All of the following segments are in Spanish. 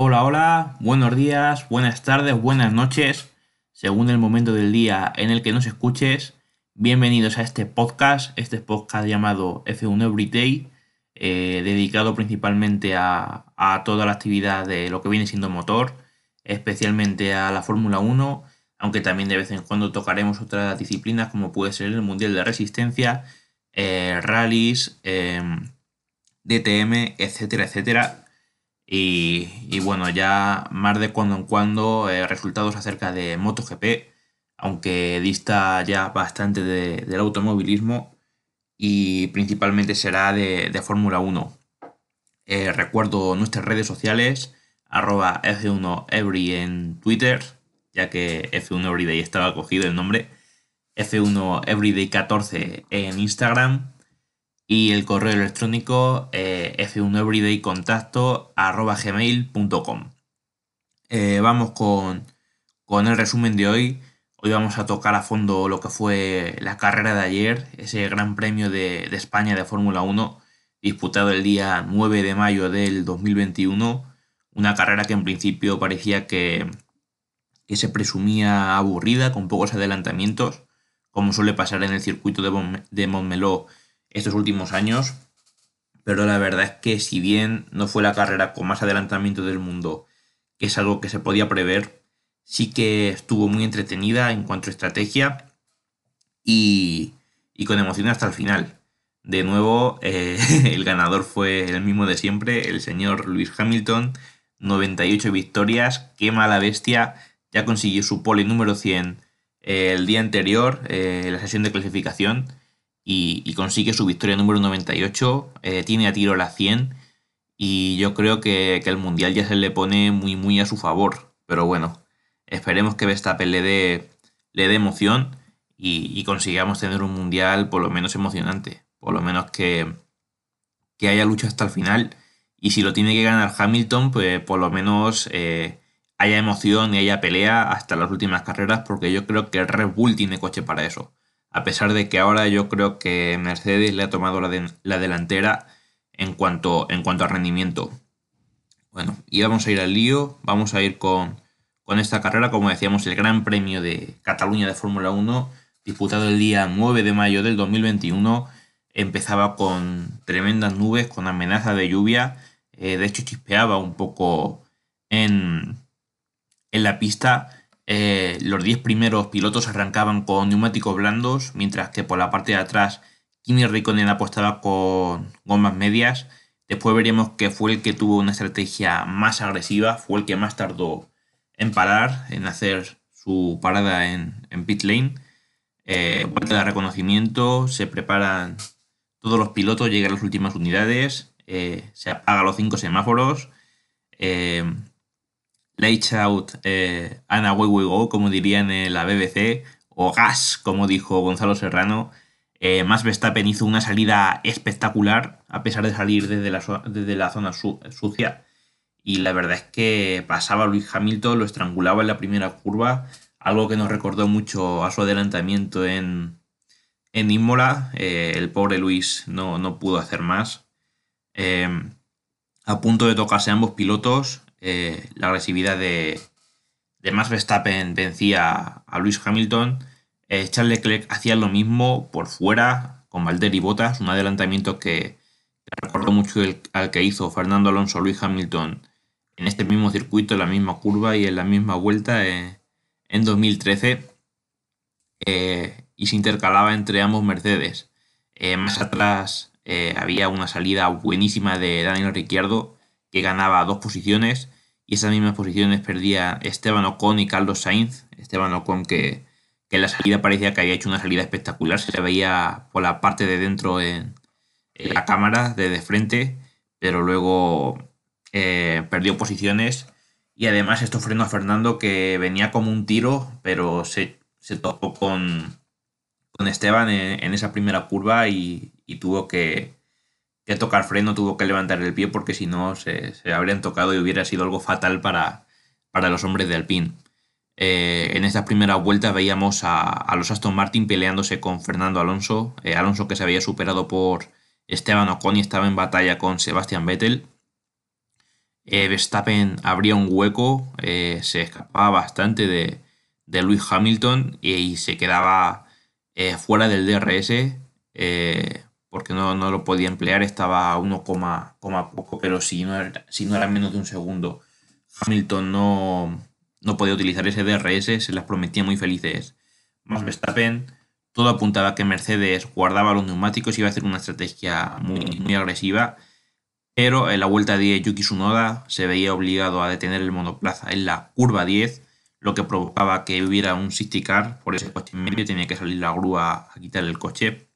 Hola, hola, buenos días, buenas tardes, buenas noches, según el momento del día en el que nos escuches. Bienvenidos a este podcast, este podcast llamado F1 Everyday, eh, dedicado principalmente a, toda la actividad de lo que viene siendo motor, especialmente a la Fórmula 1, aunque también de vez en cuando tocaremos otras disciplinas como puede ser el Mundial de Resistencia, eh, rallies, em, DTM, etcétera, etcétera. Y, bueno, ya más de cuando en cuando eh, resultados acerca de MotoGP, aunque dista ya bastante del automovilismo y principalmente será de, Fórmula 1. Eh, recuerdo nuestras redes sociales, arroba F1Every en Twitter, ya que F1 Everyday estaba cogido el nombre, F1 Everyday 14 en Instagram y el correo electrónico eh, f1everydaycontacto arroba gmail.com. Eh, vamos con, el resumen de hoy. Hoy vamos a tocar a fondo lo que fue la carrera de ayer, ese gran premio de, España de Fórmula 1, disputado el día 9 de mayo del 2021. Una carrera que en principio parecía que, que se presumía aburrida, con pocos adelantamientos, como suele pasar en el circuito de, de Montmeló estos últimos años, pero la verdad es que si bien no fue la carrera con más adelantamiento del mundo, que es algo que se podía prever, sí que estuvo muy entretenida en cuanto a estrategia y, con emoción hasta el final. De nuevo, eh, el ganador fue el mismo de siempre, el señor Lewis Hamilton, 98 victorias, qué mala bestia, ya consiguió su pole número 100 eh, el día anterior, eh, la sesión de clasificación, y, consigue su victoria número 98, eh, tiene a tiro la 100 y yo creo que, el Mundial ya se le pone muy muy a su favor. Pero bueno, esperemos que Verstappen le dé, le dé emoción y, consigamos tener un Mundial por lo menos emocionante, por lo menos que, que haya lucha hasta el final. Y si lo tiene que ganar Hamilton, pues por lo menos eh, haya emoción y haya pelea hasta las últimas carreras, porque yo creo que Red Bull tiene coche para eso a pesar de que ahora yo creo que Mercedes le ha tomado la, delantera en cuanto, en cuanto a rendimiento. Bueno, y vamos a ir al lío, vamos a ir con, con esta carrera, como decíamos, el Gran Premio de Cataluña de Fórmula 1, disputado el día 9 de mayo del 2021. Empezaba con tremendas nubes, con amenaza de lluvia. Eh, de hecho, chispeaba un poco en, en la pista eh, los 10 primeros pilotos arrancaban con neumáticos blandos, mientras que por la parte de atrás Kimi Raikkonen apostaba con gomas medias. Después veríamos que fue el que tuvo una estrategia más agresiva, fue el que más tardó en parar, en hacer su parada en, pit lane. Eh, vuelta de reconocimiento, se preparan todos los pilotos, llegan las últimas unidades, eh, se apagan los cinco semáforos. Lights Out, eh, Go, como dirían en la BBC, o Gas, como dijo Gonzalo Serrano. Eh, Max Verstappen hizo una salida espectacular, a pesar de salir desde la, desde la zona sucia. Y la verdad es que pasaba Luis Hamilton, lo estrangulaba en la primera curva, algo que nos recordó mucho a su adelantamiento en, en Imola. Eh, el pobre Luis no, no, pudo hacer más. Eh, a punto de tocarse ambos pilotos, eh, la agresividad de, de Max Verstappen vencía a Luis Hamilton. Eh, Charles Leclerc hacía lo mismo por fuera con Valtteri Bottas, un adelantamiento que, recordó mucho al que hizo Fernando Alonso Luis Hamilton en este mismo circuito, en la misma curva y en la misma vuelta eh, en 2013. y se intercalaba entre ambos Mercedes. más atrás había una salida buenísima de Daniel Ricciardo que ganaba dos posiciones y esas mismas posiciones perdía Esteban Ocon y Carlos Sainz. Esteban Ocon que, en la salida parecía que había hecho una salida espectacular, se le veía por la parte de dentro en, la cámara, de frente, pero luego eh, perdió posiciones y además esto frenó a Fernando que venía como un tiro, pero se, topó con, con Esteban en, esa primera curva y tuvo que, que tocar freno, tuvo que levantar el pie porque si no se, habrían tocado y hubiera sido algo fatal para, para los hombres de Alpine. Eh, en esta primera vuelta veíamos a, los Aston Martin peleándose con Fernando Alonso, eh, Alonso que se había superado por Esteban Ocon y estaba en batalla con Sebastian Vettel. eh, Verstappen abría un hueco, se escapaba bastante de, de Lewis Hamilton y, se quedaba fuera del DRS porque no, lo podía emplear, estaba a 1, poco, pero si no, era, si no era menos de un segundo, Hamilton no, no podía utilizar ese DRS, se las prometía muy felices. Más Verstappen, todo apuntaba a que Mercedes guardaba los neumáticos y iba a hacer una estrategia muy, muy agresiva pero en la vuelta 10 Yuki Tsunoda se veía obligado a detener el monoplaza en la curva 10, lo que provocaba que hubiera un safety car por ese coche en medio, tenía que salir la grúa a quitar el coche,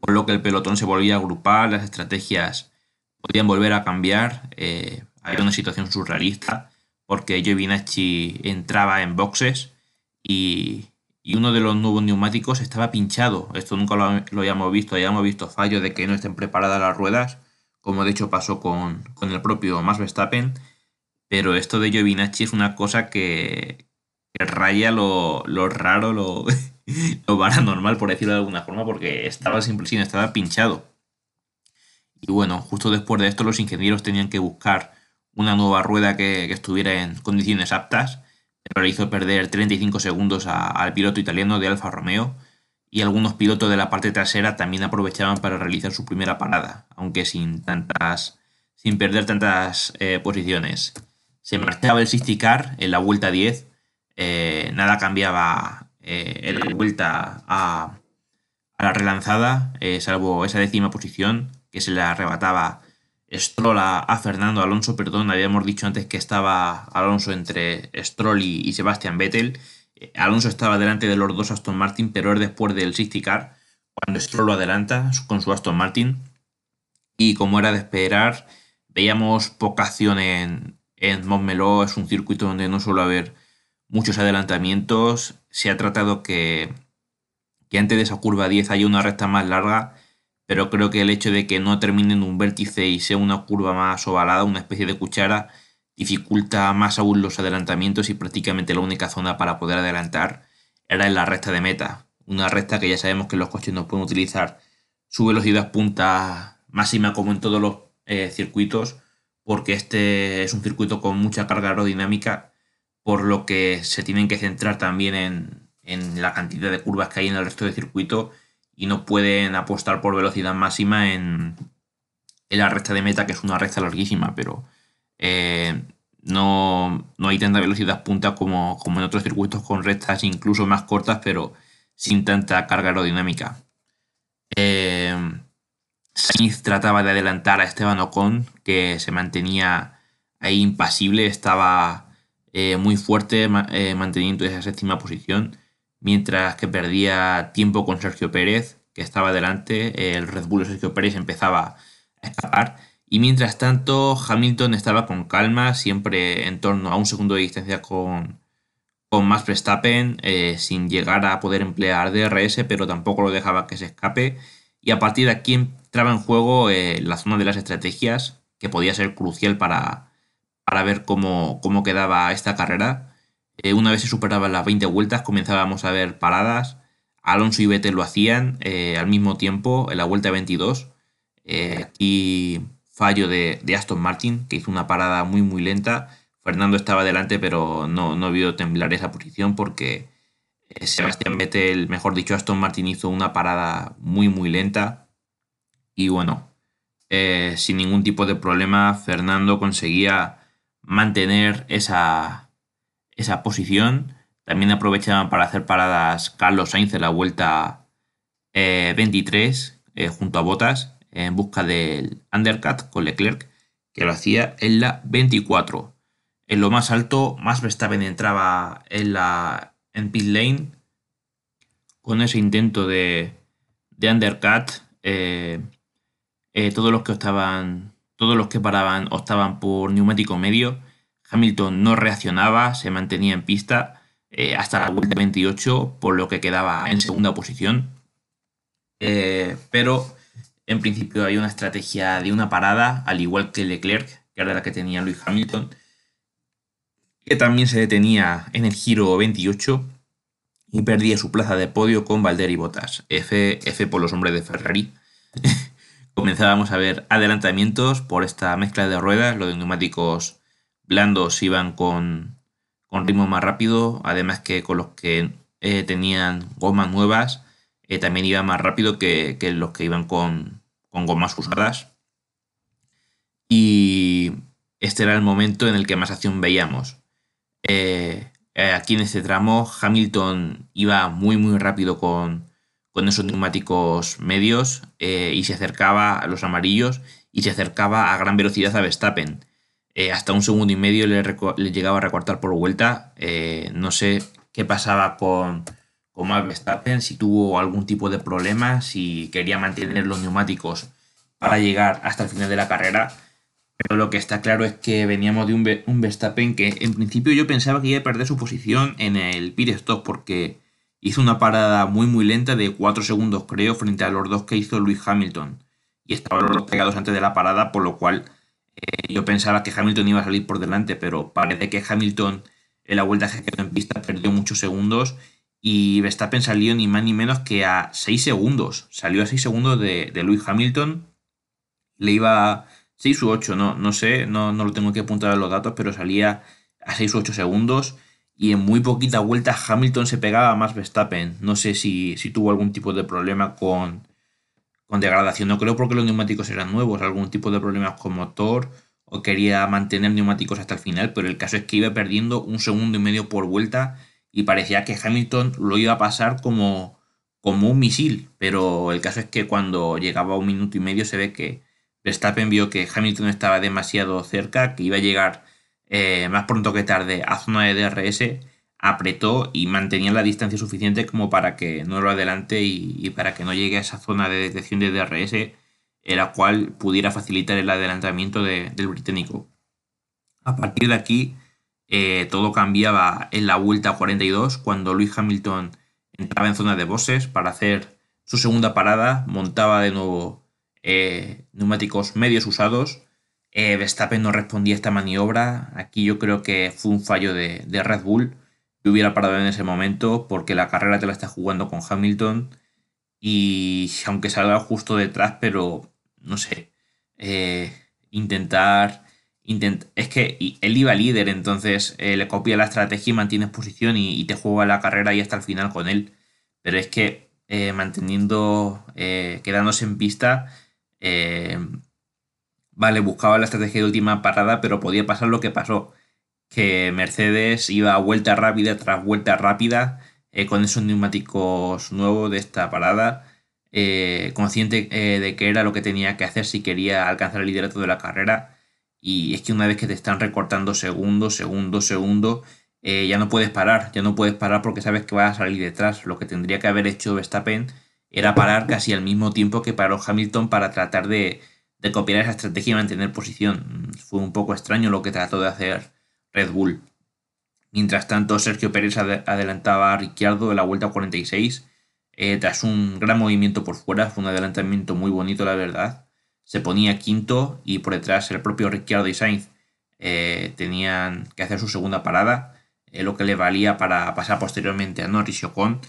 por lo que el pelotón se volvía a agrupar, las estrategias podían volver a cambiar, eh, había una situación surrealista, porque Giovinacci entraba en boxes y, uno de los nuevos neumáticos estaba pinchado. Esto nunca lo, lo habíamos visto, habíamos visto fallos de que no estén preparadas las ruedas como de hecho pasó con, el propio Max Verstappen, pero esto de Giovinacci es una cosa que, raya lo, raro, lo, lo paranormal, por decirlo de alguna forma, porque estaba sin estaba pinchado. Y bueno, justo después de esto los ingenieros tenían que buscar una nueva rueda que, estuviera en condiciones aptas, pero le hizo perder 35 segundos al piloto italiano de Alfa Romeo, y algunos pilotos de la parte trasera también aprovechaban para realizar su primera parada, aunque sin tantas sin perder tantas eh, posiciones. Se marchaba el safety car en la vuelta 10, eh, nada cambiaba eh, en la vuelta a, la relanzada, salvo esa décima posición que se le arrebataba Stroll a, Fernando Alonso, perdón, habíamos dicho antes que estaba Alonso entre Stroll y, y Sebastian Vettel, Alonso estaba delante de los dos Aston Martin, pero es después del safety car cuando Stroll lo adelanta con su Aston Martin. Y como era de esperar, veíamos poca acción en, en Montmeló. Es un circuito donde no suele haber muchos adelantamientos. Se ha tratado que, que antes de esa curva 10 haya una recta más larga, pero creo que el hecho de que no termine en un vértice y sea una curva más ovalada, una especie de cuchara, dificulta más aún los adelantamientos y prácticamente la única zona para poder adelantar era en la recta de meta. Una recta que ya sabemos que los coches no pueden utilizar su velocidad punta máxima como en todos los eh, circuitos, porque este es un circuito con mucha carga aerodinámica, por lo que se tienen que centrar también en, la cantidad de curvas que hay en el resto del circuito y no pueden apostar por velocidad máxima en, en la recta de meta, que es una recta larguísima, pero eh, no, hay tanta velocidad punta como, como en otros circuitos con rectas incluso más cortas, pero sin tanta carga aerodinámica. Eh, Sainz trataba de adelantar a Esteban Ocon, que se mantenía ahí impasible, estaba eh, muy fuerte manteniendo esa séptima posición, mientras que perdía tiempo con Sergio Pérez, que estaba delante, el Red Bull de Sergio Pérez empezaba a escapar y mientras tanto, Hamilton estaba con calma, siempre en torno a un segundo de distancia con, con Max Verstappen, eh, sin llegar a poder emplear DRS, pero tampoco lo dejaba que se escape. Y a partir de aquí entraba en juego eh, la zona de las estrategias, que podía ser crucial para, para ver cómo, cómo quedaba esta carrera. Eh, una vez se superaban las 20 vueltas, comenzábamos a ver paradas. Alonso y Vettel lo hacían al mismo tiempo en la vuelta 22. y fallo de, Aston Martin, que hizo una parada muy muy lenta. Fernando estaba delante, pero no, no vio temblar esa posición porque eh, Sebastián Vettel, mejor dicho, Aston Martin hizo una parada muy muy lenta. Y bueno, eh, sin ningún tipo de problema, Fernando conseguía mantener esa, esa posición. También aprovechaban para hacer paradas Carlos Sainz en la vuelta 23 eh, junto a Botas en busca del undercut con Leclerc, que lo hacía en la 24. En lo más alto, más Verstappen entraba en la en pit lane con ese intento de, de undercut. Eh, eh, todos los que optaban, todos los que paraban optaban por neumático medio. Hamilton no reaccionaba, se mantenía en pista eh, hasta la vuelta 28, por lo que quedaba en segunda posición. pero en principio hay una estrategia de una parada, al igual que Leclerc, que era la que tenía Luis Hamilton, que también se detenía en el giro 28 y perdía su plaza de podio con Valder y Bottas. F por los hombres de Ferrari. comenzábamos a ver adelantamientos por esta mezcla de ruedas, los neumáticos blandos iban con, ritmo más rápido, además que con los que eh, tenían gomas nuevas eh, también iban más rápido que, los que iban con, gomas usadas. Y este era el momento en el que más acción veíamos. Eh, aquí en este tramo Hamilton iba muy muy rápido con, con esos neumáticos medios eh, y se acercaba a los amarillos y se acercaba a gran velocidad a Verstappen. Eh, hasta un segundo y medio le, llegaba a recortar por vuelta. Eh, no sé qué pasaba con, con Max Verstappen, si tuvo algún tipo de problema, si quería mantener los neumáticos para llegar hasta el final de la carrera. Pero lo que está claro es que veníamos de un, un Verstappen que en principio yo pensaba que iba a perder su posición en el pit stop porque Hizo una parada muy muy lenta de 4 segundos creo frente a los dos que hizo Luis Hamilton. Y estaban los pegados antes de la parada, por lo cual eh, yo pensaba que Hamilton iba a salir por delante, pero parece que Hamilton en la vuelta que quedó en pista perdió muchos segundos y Verstappen salió ni más ni menos que a 6 segundos. Salió a 6 segundos de, de Luis Hamilton. Le iba a 6 u 8, no, no sé, no, no lo tengo que apuntar a los datos, pero salía a 6 u 8 segundos y en muy poquita vuelta Hamilton se pegaba más Verstappen. No sé si, tuvo algún tipo de problema con, con degradación. No creo porque los neumáticos eran nuevos, algún tipo de problemas con motor o quería mantener neumáticos hasta el final, pero el caso es que iba perdiendo un segundo y medio por vuelta y parecía que Hamilton lo iba a pasar como, como un misil, pero el caso es que cuando llegaba a un minuto y medio se ve que Verstappen vio que Hamilton estaba demasiado cerca, que iba a llegar eh, más pronto que tarde a zona de DRS, apretó y mantenía la distancia suficiente como para que no lo adelante y, para que no llegue a esa zona de detección de DRS, la cual pudiera facilitar el adelantamiento del británico. A partir de aquí, eh, todo cambiaba en la vuelta 42, cuando Luis Hamilton entraba en zona de bosses para hacer su segunda parada, montaba de nuevo eh, neumáticos medios usados eh, Verstappen no respondía a esta maniobra. Aquí yo creo que fue un fallo de, Red Bull. que hubiera parado en ese momento porque la carrera te la está jugando con Hamilton. Y aunque salga justo detrás, pero no sé. Eh, intentar, Es que él iba líder, entonces eh, le copia la estrategia y mantienes posición y, te juega la carrera y hasta el final con él. Pero es que manteniendo, quedándose en pista, Vale, buscaba la estrategia de última parada, pero podía pasar lo que pasó. Que Mercedes iba a vuelta rápida tras vuelta rápida eh, con esos neumáticos nuevos de esta parada. Eh, consciente eh, de que era lo que tenía que hacer si quería alcanzar el liderato de la carrera. Y es que una vez que te están recortando segundos, segundos, segundos, ya no puedes parar, ya no puedes parar porque sabes que vas a salir detrás. Lo que tendría que haber hecho Verstappen era parar casi al mismo tiempo que paró Hamilton para tratar de, de copiar esa estrategia y mantener posición. Fue un poco extraño lo que trató de hacer Red Bull. Mientras tanto, Sergio Pérez adelantaba a Ricciardo en la vuelta 46. Eh, tras un gran movimiento por fuera, fue un adelantamiento muy bonito, la verdad. Se ponía quinto y por detrás el propio Ricciardo y Sainz eh, tenían que hacer su segunda parada, eh, lo que le valía para pasar posteriormente a Norris y Ocon.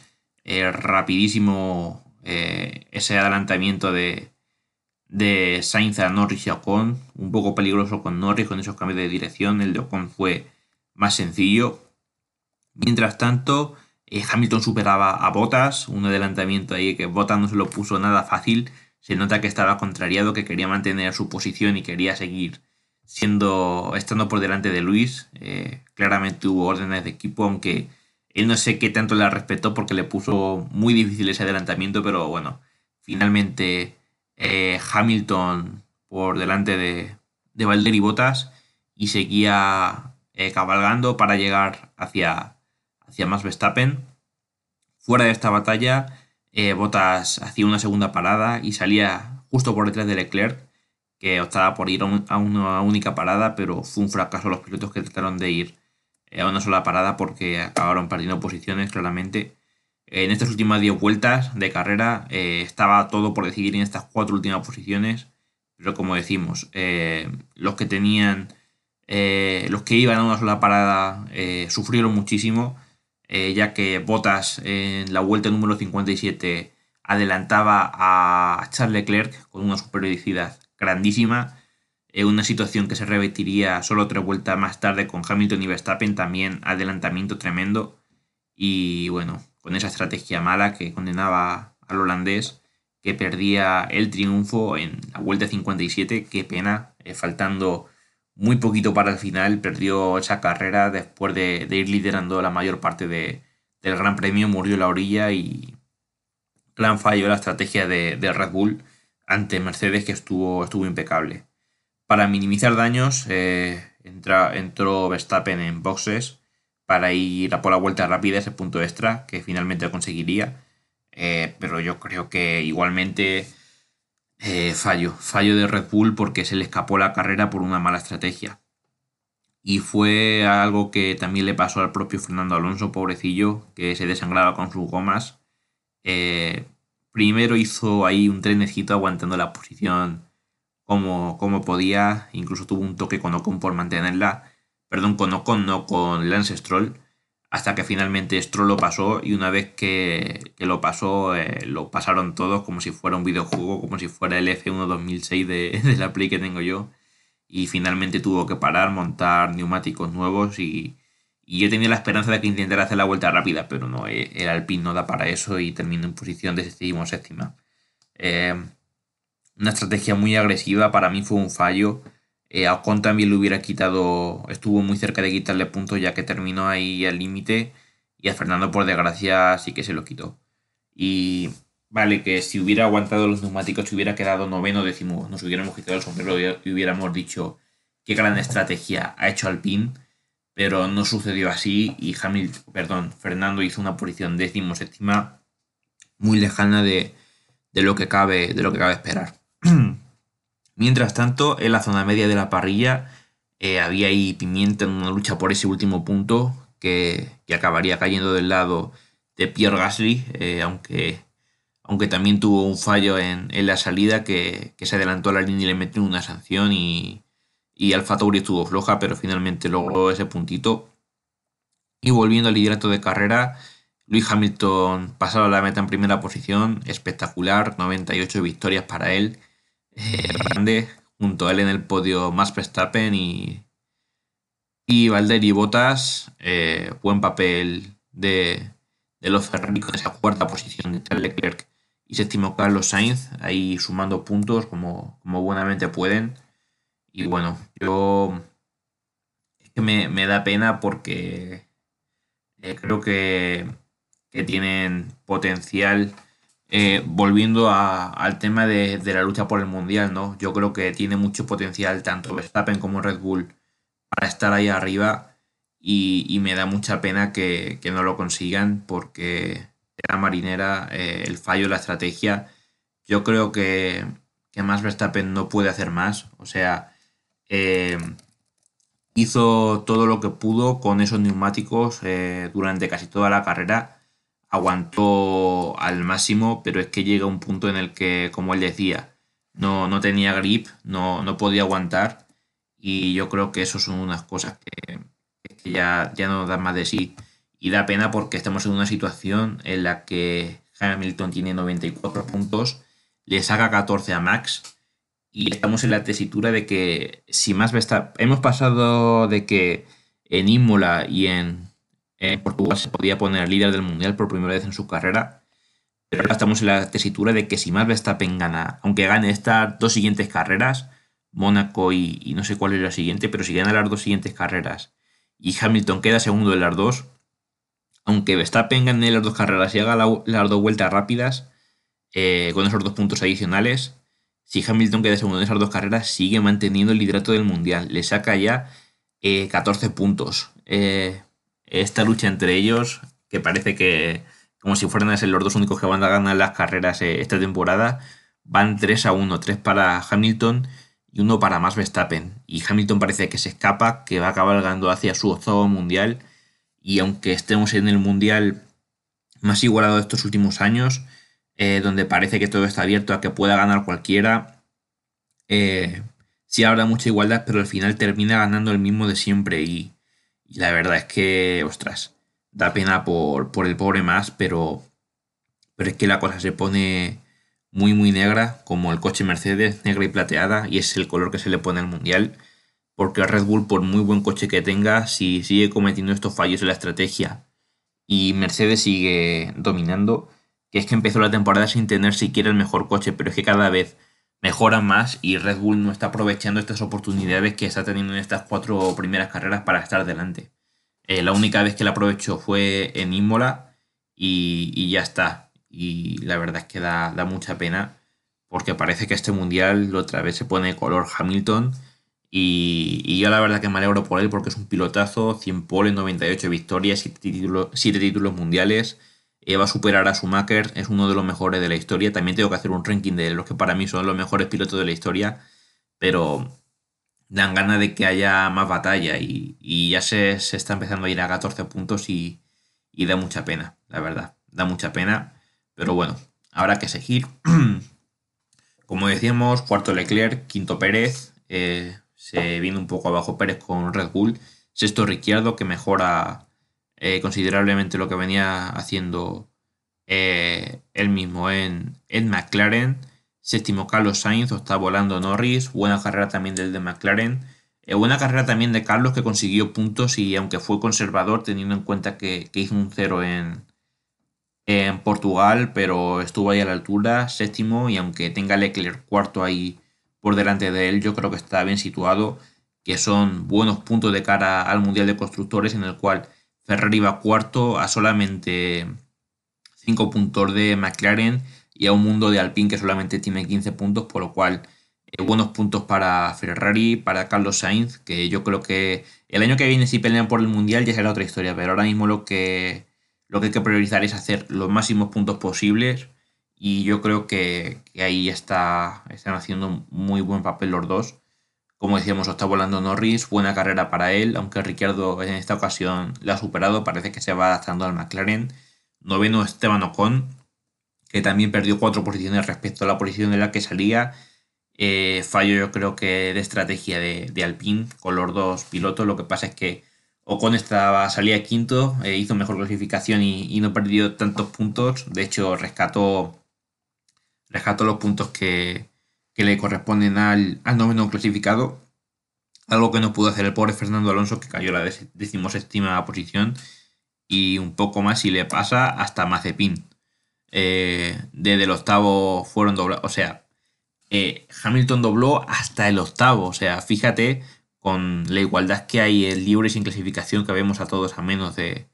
rapidísimo ese adelantamiento de, de Sainz a Norris y Ocon, un poco peligroso con Norris con esos cambios de dirección, el de Ocon fue más sencillo. Mientras tanto, eh, Hamilton superaba a Bottas, un adelantamiento ahí que Bottas no se lo puso nada fácil, se nota que estaba contrariado, que quería mantener su posición y quería seguir siendo estando por delante de Luis. Eh, claramente hubo órdenes de equipo, aunque él no sé qué tanto le respetó porque le puso muy difícil ese adelantamiento, pero bueno, finalmente eh, Hamilton por delante de, de Valder y Bottas y seguía eh, cabalgando para llegar hacia, hacia Max Verstappen. Fuera de esta batalla, eh, Bottas hacía una segunda parada y salía justo por detrás de Leclerc, que optaba por ir a, una única parada, pero fue un fracaso los pilotos que trataron de ir a una sola parada porque acabaron perdiendo posiciones claramente. En estas últimas 10 vueltas de carrera eh, estaba todo por decidir en estas cuatro últimas posiciones, pero como decimos, eh, los que tenían, eh, los que iban a una sola parada sufrieron muchísimo, ya que Botas en la vuelta número 57 adelantaba a Charles Leclerc con una superioridad grandísima, una situación que se repetiría solo tres vueltas más tarde con Hamilton y Verstappen, también adelantamiento tremendo. Y bueno, con esa estrategia mala que condenaba al holandés que perdía el triunfo en la vuelta 57, qué pena, eh, faltando muy poquito para el final, perdió esa carrera después de, ir liderando la mayor parte del Gran Premio, murió la orilla y plan falló la estrategia de, Red Bull ante Mercedes que estuvo, impecable. Para minimizar daños, eh, entró Verstappen en boxes para ir a por la vuelta rápida, ese punto extra que finalmente conseguiría. Eh, pero yo creo que igualmente eh, fallo, fallo de Red Bull porque se le escapó la carrera por una mala estrategia. Y fue algo que también le pasó al propio Fernando Alonso, pobrecillo, que se desangraba con sus gomas. Eh, primero hizo ahí un trenecito aguantando la posición como, como podía, incluso tuvo un toque con Ocon por mantenerla, perdón, con Ocon, no con Lance Stroll hasta que finalmente Stroll lo pasó y una vez que, lo pasó eh, lo pasaron todos como si fuera un videojuego, como si fuera el F1 2006 de, de, la Play que tengo yo y finalmente tuvo que parar, montar neumáticos nuevos y, y yo tenía la esperanza de que intentara hacer la vuelta rápida, pero no, eh, el Alpine no da para eso y terminó en posición de séptima. Eh, una estrategia muy agresiva, para mí fue un fallo. Eh, a Ocon también le hubiera quitado, estuvo muy cerca de quitarle puntos ya que terminó ahí al límite y a Fernando por desgracia sí que se lo quitó. Y vale, que si hubiera aguantado los neumáticos se hubiera quedado noveno décimo, nos hubiéramos quitado el sombrero y hubiéramos dicho qué gran estrategia ha hecho Alpine, pero no sucedió así y Hamilton, perdón, Fernando hizo una posición décimo séptima muy lejana de, de, lo que cabe, de lo que cabe esperar. Mientras tanto, en la zona media de la parrilla eh, había ahí pimienta en una lucha por ese último punto que, acabaría cayendo del lado de Pierre Gasly, eh, aunque, aunque también tuvo un fallo en, la salida que, se adelantó a la línea y le metió una sanción y, y Alfa Tauri estuvo floja, pero finalmente logró ese puntito. Y volviendo al liderato de carrera, Luis Hamilton pasaba la meta en primera posición, espectacular, 98 victorias para él eh, grande, junto a él en el podio más Verstappen y, y Valtteri Bottas, eh, buen papel de, los Ferrari con esa cuarta posición de Charles Leclerc y séptimo Carlos Sainz, ahí sumando puntos como, como buenamente pueden. Y bueno, yo es que me, da pena porque eh, creo que, que tienen potencial eh, volviendo al tema de, la lucha por el mundial, ¿no? Yo creo que tiene mucho potencial tanto Verstappen como Red Bull para estar ahí arriba y, me da mucha pena que, no lo consigan porque de la marinera eh, el fallo de la estrategia. Yo creo que, que, más Verstappen no puede hacer más. O sea, eh, hizo todo lo que pudo con esos neumáticos durante casi toda la carrera aguantó al máximo, pero es que llega un punto en el que, como él decía, no, no tenía grip, no, no podía aguantar y yo creo que eso son unas cosas que, ya, ya no dan más de sí. Y da pena porque estamos en una situación en la que Hamilton tiene 94 puntos, le saca 14 a Max y estamos en la tesitura de que si más hemos pasado de que en Imola y en en Portugal se podía poner líder del mundial por primera vez en su carrera. Pero ahora estamos en la tesitura de que si más Verstappen gana, aunque gane estas dos siguientes carreras, Mónaco y, no sé cuál es la siguiente, pero si gana las dos siguientes carreras y Hamilton queda segundo en las dos, aunque Verstappen gane las dos carreras y haga las dos vueltas rápidas, eh, con esos dos puntos adicionales, si Hamilton queda segundo en esas dos carreras, sigue manteniendo el liderato del mundial. Le saca ya 14 eh, puntos. Eh, esta lucha entre ellos, que parece que como si fueran a ser los dos únicos que van a ganar las carreras eh, esta temporada, van 3 a 1, 3 para Hamilton y uno para más Verstappen. Y Hamilton parece que se escapa, que va cabalgando hacia su octavo mundial. Y aunque estemos en el mundial más igualado de estos últimos años, eh, donde parece que todo está abierto a que pueda ganar cualquiera, eh, sí habrá mucha igualdad, pero al final termina ganando el mismo de siempre. Y, la verdad es que, ostras, da pena por, por el pobre más, pero, pero es que la cosa se pone muy muy negra, como el coche Mercedes, negra y plateada, y es el color que se le pone al Mundial, porque Red Bull, por muy buen coche que tenga, si sigue cometiendo estos fallos en la estrategia y Mercedes sigue dominando, que es que empezó la temporada sin tener siquiera el mejor coche, pero es que cada vez mejora más y Red Bull no está aprovechando estas oportunidades que está teniendo en estas cuatro primeras carreras para estar delante. Eh, la única vez que la aprovechó fue en Imola y, ya está. Y la verdad es que da, mucha pena porque parece que este mundial otra vez se pone color Hamilton. Y, yo la verdad que me alegro por él porque es un pilotazo, 100 poles, 98 victorias, 7 títulos, 7 títulos mundiales va a superar a Schumacher, es uno de los mejores de la historia. También tengo que hacer un ranking de los que para mí son los mejores pilotos de la historia, pero dan ganas de que haya más batalla y, ya se, está empezando a ir a 14 puntos y, da mucha pena, la verdad, da mucha pena, pero bueno, habrá que seguir. Como decíamos, cuarto Leclerc, quinto Pérez, eh, se viene un poco abajo Pérez con Red Bull, sexto Ricciardo que mejora eh, considerablemente lo que venía haciendo eh, él mismo en, en McLaren. Séptimo Carlos Sainz, octavo Lando Norris, buena carrera también del de McLaren. Eh, buena carrera también de Carlos que consiguió puntos y aunque fue conservador teniendo en cuenta que, hizo un cero en, en Portugal, pero estuvo ahí a la altura, séptimo, y aunque tenga Leclerc cuarto ahí por delante de él, yo creo que está bien situado, que son buenos puntos de cara al Mundial de Constructores en el cual Ferrari va cuarto a solamente 5 puntos de McLaren y a un mundo de Alpine que solamente tiene 15 puntos, por lo cual eh, buenos puntos para Ferrari, para Carlos Sainz, que yo creo que el año que viene si pelean por el Mundial ya será otra historia, pero ahora mismo lo que, lo que hay que priorizar es hacer los máximos puntos posibles y yo creo que, que ahí está, están haciendo muy buen papel los dos. Como decíamos, está volando Norris, buena carrera para él, aunque Ricciardo en esta ocasión la ha superado, parece que se va adaptando al McLaren. Noveno Esteban Ocon, que también perdió cuatro posiciones respecto a la posición en la que salía. Eh, fallo yo creo que de estrategia de, Alpine con los dos pilotos. Lo que pasa es que Ocon estaba, salía quinto, eh, hizo mejor clasificación y, no perdió tantos puntos. De hecho, rescató, rescató los puntos que, que le corresponden al, al noveno clasificado. Algo que no pudo hacer el pobre Fernando Alonso, que cayó a la decimoséptima posición. Y un poco más si le pasa hasta Mazepin. Eh, desde el octavo fueron doblados. O sea, eh, Hamilton dobló hasta el octavo. O sea, fíjate con la igualdad que hay en libre sin clasificación que vemos a todos a menos de,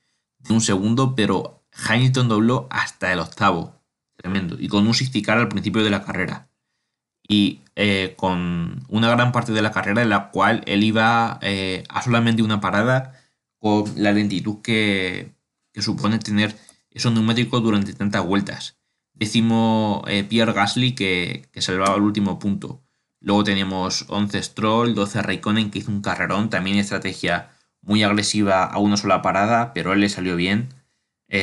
un segundo, pero Hamilton dobló hasta el octavo. Tremendo. Y con un sisticar al principio de la carrera y eh, con una gran parte de la carrera en la cual él iba eh, a solamente una parada con la lentitud que, supone tener esos neumáticos durante tantas vueltas. Decimos eh, Pierre Gasly que, que salvaba el último punto. Luego teníamos 11 Stroll, 12 Raikkonen que hizo un carrerón, también estrategia muy agresiva a una sola parada, pero él le salió bien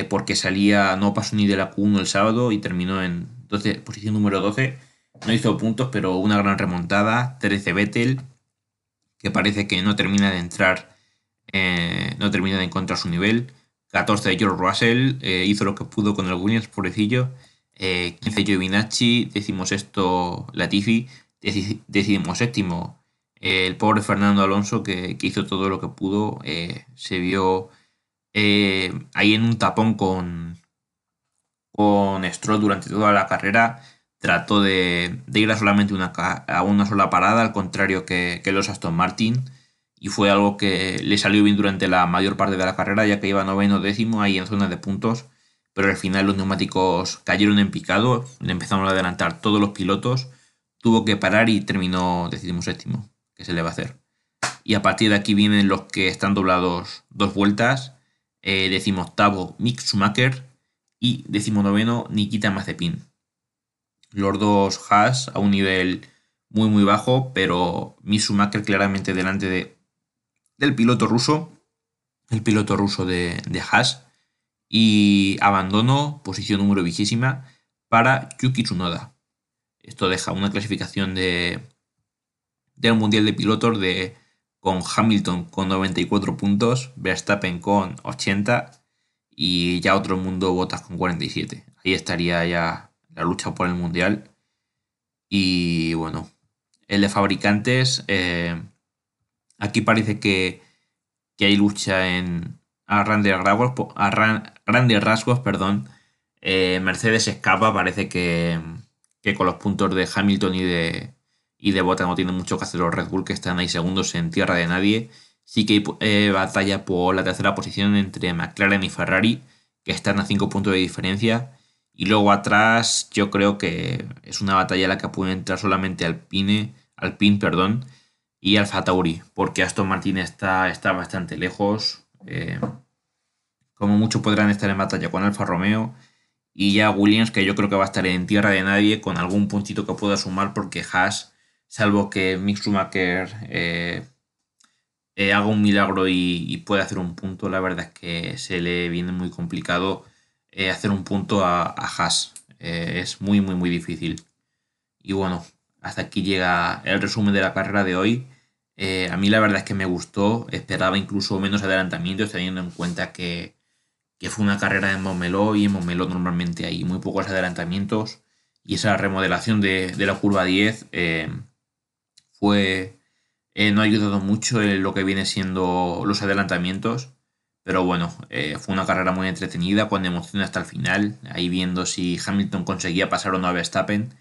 porque salía, no pasó ni de la Q1 el sábado y terminó en 12, posición número 12 no hizo puntos, pero una gran remontada. 13 Vettel, que parece que no termina de entrar, eh, no termina de encontrar su nivel. 14 George Russell, eh, hizo lo que pudo con el Williams, pobrecillo. 15 eh, Giovinacci, decimos esto Latifi, decimos séptimo el pobre Fernando Alonso que, hizo todo lo que pudo, se vio ahí en un tapón con, con Stroll durante toda la carrera trató de, ir a solamente una, a una sola parada, al contrario que, los Aston Martin, y fue algo que le salió bien durante la mayor parte de la carrera, ya que iba noveno décimo ahí en zona de puntos, pero al final los neumáticos cayeron en picado, le empezaron a adelantar todos los pilotos, tuvo que parar y terminó décimo séptimo, que se le va a hacer. Y a partir de aquí vienen los que están doblados dos vueltas, eh, décimo octavo Mick Schumacher y décimo noveno Nikita Mazepin los dos Haas a un nivel muy muy bajo, pero Mitsumaker claramente delante de, del piloto ruso, el piloto ruso de, de Haas, y abandono, posición número vigésima, para Yuki Tsunoda. Esto deja una clasificación de, del Mundial de Pilotos de, con Hamilton con 94 puntos, Verstappen con 80 y ya otro mundo Botas con 47. ahí estaría ya la lucha por el mundial. Y bueno, el de fabricantes, eh, aquí parece que, hay lucha en a grandes rasgos, a grandes rasgos perdón, eh, Mercedes escapa, parece que, con los puntos de Hamilton y de, y de Bota no tiene mucho que hacer los Red Bull que están ahí segundos en tierra de nadie. Sí que hay eh, batalla por la tercera posición entre McLaren y Ferrari, que están a 5 puntos de diferencia. Y luego atrás yo creo que es una batalla en la que puede entrar solamente Alpine, Alpine perdón, y Alfa Tauri, porque Aston Martin está, está bastante lejos. Eh, como mucho podrán estar en batalla con Alfa Romeo. Y ya Williams, que yo creo que va a estar en tierra de nadie, con algún puntito que pueda sumar, porque Haas, salvo que Mick Schumacher eh, eh, haga un milagro y, pueda hacer un punto, la verdad es que se le viene muy complicado hacer un punto a, a Haas. es muy, muy, muy difícil. Y bueno, hasta aquí llega el resumen de la carrera de hoy. Eh, a mí la verdad es que me gustó, esperaba incluso menos adelantamientos teniendo en cuenta que, fue una carrera en Montmeló y en Montmeló normalmente hay muy pocos adelantamientos y esa remodelación de, la curva 10 eh, fue eh, no ha ayudado mucho en lo que viene siendo los adelantamientos pero bueno, fue una carrera muy entretenida con emoción hasta el final ahí viendo si Hamilton conseguía pasar o no a Verstappen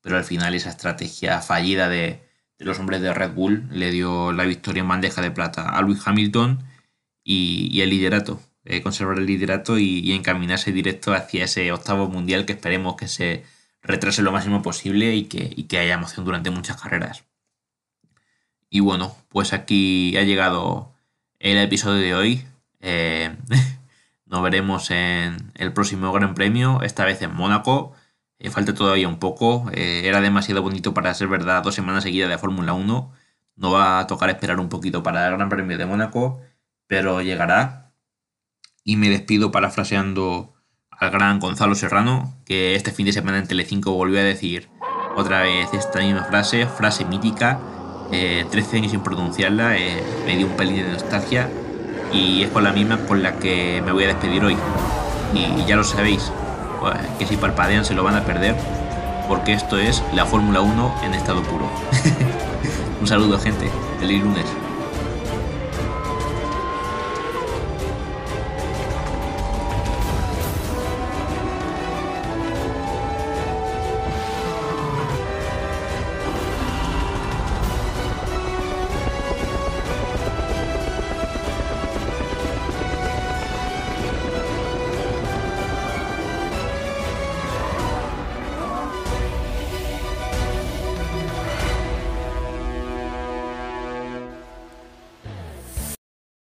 pero al final esa estrategia fallida de, los hombres de Red Bull le dio la victoria en bandeja de plata a Lewis Hamilton y, el liderato, eh, conservar el liderato y, encaminarse directo hacia ese octavo mundial que esperemos que se retrase lo máximo posible y que, haya emoción durante muchas carreras. Y bueno, pues aquí ha llegado el episodio de hoy. Eh, nos veremos en el próximo Gran Premio, esta vez en Mónaco. Eh, falta todavía un poco. Eh, era demasiado bonito para ser verdad dos semanas seguidas de Fórmula 1. No va a tocar esperar un poquito para el Gran Premio de Mónaco, pero llegará. Y me despido parafraseando al gran Gonzalo Serrano, que este fin de semana en Telecinco volvió a decir otra vez esta misma frase, frase mítica, 13 eh, años sin pronunciarla, me dio un pelín de nostalgia y es con la misma con la que me voy a despedir hoy. Y ya lo sabéis, pues, que si palpadean se lo van a perder, porque esto es la Fórmula 1 en estado puro. Un saludo gente, feliz lunes.